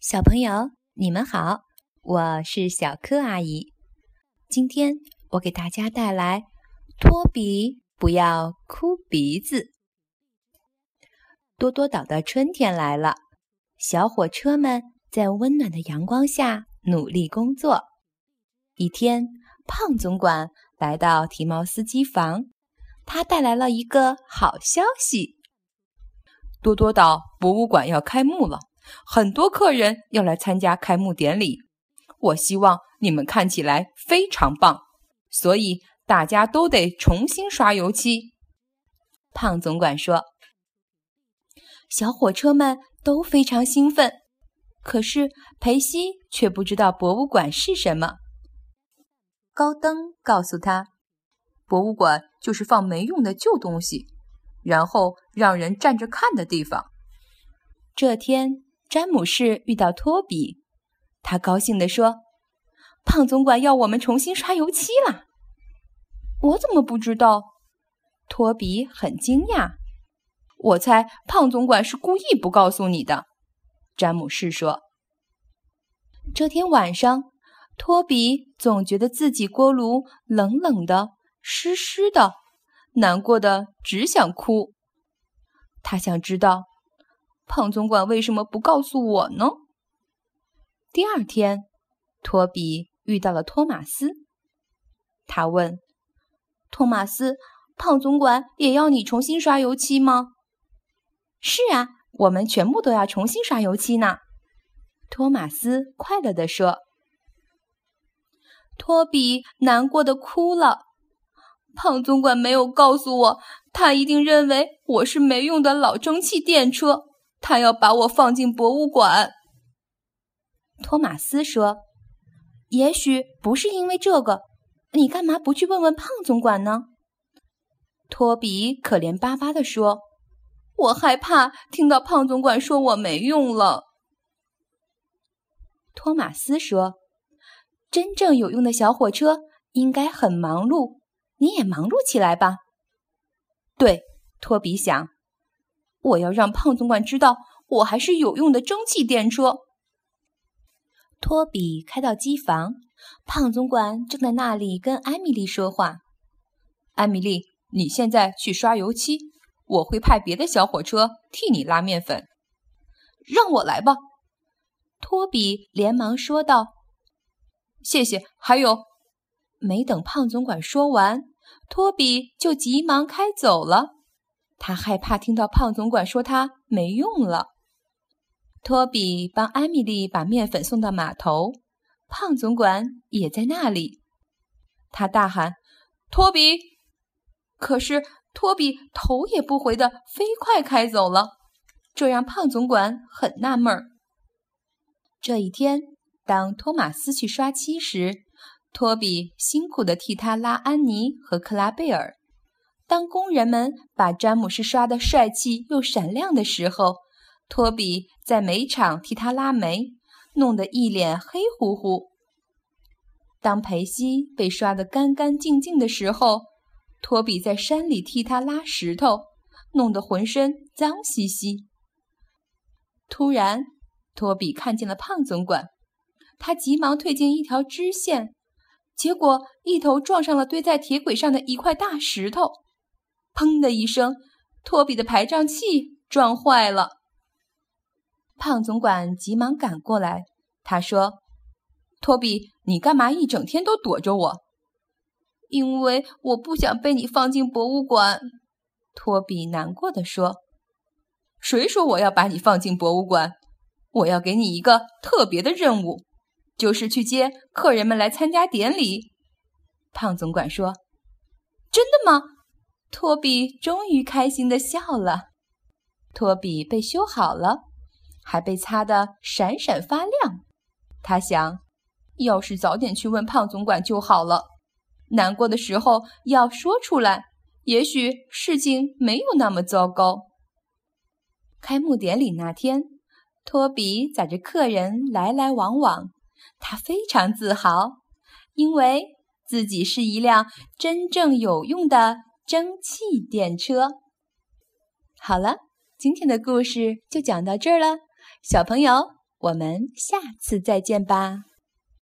小朋友，你们好，我是小柯阿姨。今天我给大家带来《托比不要哭鼻子》。多多岛的春天来了，小火车们在温暖的阳光下努力工作。一天，胖总管来到提毛司机房，他带来了一个好消息：多多岛博物馆要开幕了。很多客人要来参加开幕典礼，我希望你们看起来非常棒，所以大家都得重新刷油漆。胖总管说：“小火车们都非常兴奋，可是裴西却不知道博物馆是什么。”高登告诉他：“博物馆就是放没用的旧东西，然后让人站着看的地方。”这天。詹姆士遇到托比，他高兴地说：“胖总管要我们重新刷油漆了。”我怎么不知道？托比很惊讶。我猜胖总管是故意不告诉你的。”詹姆士说。这天晚上，托比总觉得自己锅炉冷冷的、湿湿的，难过的只想哭。他想知道。胖总管为什么不告诉我呢？第二天，托比遇到了托马斯。他问：“托马斯，胖总管也要你重新刷油漆吗？”“是啊，我们全部都要重新刷油漆呢。”托马斯快乐地说。托比难过的哭了。胖总管没有告诉我，他一定认为我是没用的老蒸汽电车。他要把我放进博物馆，托马斯说：“也许不是因为这个，你干嘛不去问问胖总管呢？”托比可怜巴巴地说：“我害怕听到胖总管说我没用了。”托马斯说：“真正有用的小火车应该很忙碌，你也忙碌起来吧。”对，托比想。我要让胖总管知道，我还是有用的蒸汽电车。托比开到机房，胖总管正在那里跟艾米丽说话。艾米丽，你现在去刷油漆，我会派别的小火车替你拉面粉。让我来吧，托比连忙说道。谢谢。还有，没等胖总管说完，托比就急忙开走了。他害怕听到胖总管说他没用了。托比帮艾米丽把面粉送到码头，胖总管也在那里。他大喊：“托比！”可是托比头也不回的飞快开走了，这让胖总管很纳闷儿。这一天，当托马斯去刷漆时，托比辛苦地替他拉安妮和克拉贝尔。当工人们把詹姆士刷得帅气又闪亮的时候，托比在煤场替他拉煤，弄得一脸黑乎乎。当裴西被刷得干干净净的时候，托比在山里替他拉石头，弄得浑身脏兮兮。突然，托比看见了胖总管，他急忙退进一条支线，结果一头撞上了堆在铁轨上的一块大石头。砰的一声，托比的排障器撞坏了。胖总管急忙赶过来，他说：“托比，你干嘛一整天都躲着我？”“因为我不想被你放进博物馆。”托比难过的说。“谁说我要把你放进博物馆？我要给你一个特别的任务，就是去接客人们来参加典礼。”胖总管说。“真的吗？”托比终于开心的笑了。托比被修好了，还被擦得闪闪发亮。他想，要是早点去问胖总管就好了。难过的时候要说出来，也许事情没有那么糟糕。开幕典礼那天，托比载着客人来来往往，他非常自豪，因为自己是一辆真正有用的。蒸汽电车。好了，今天的故事就讲到这儿了，小朋友，我们下次再见吧。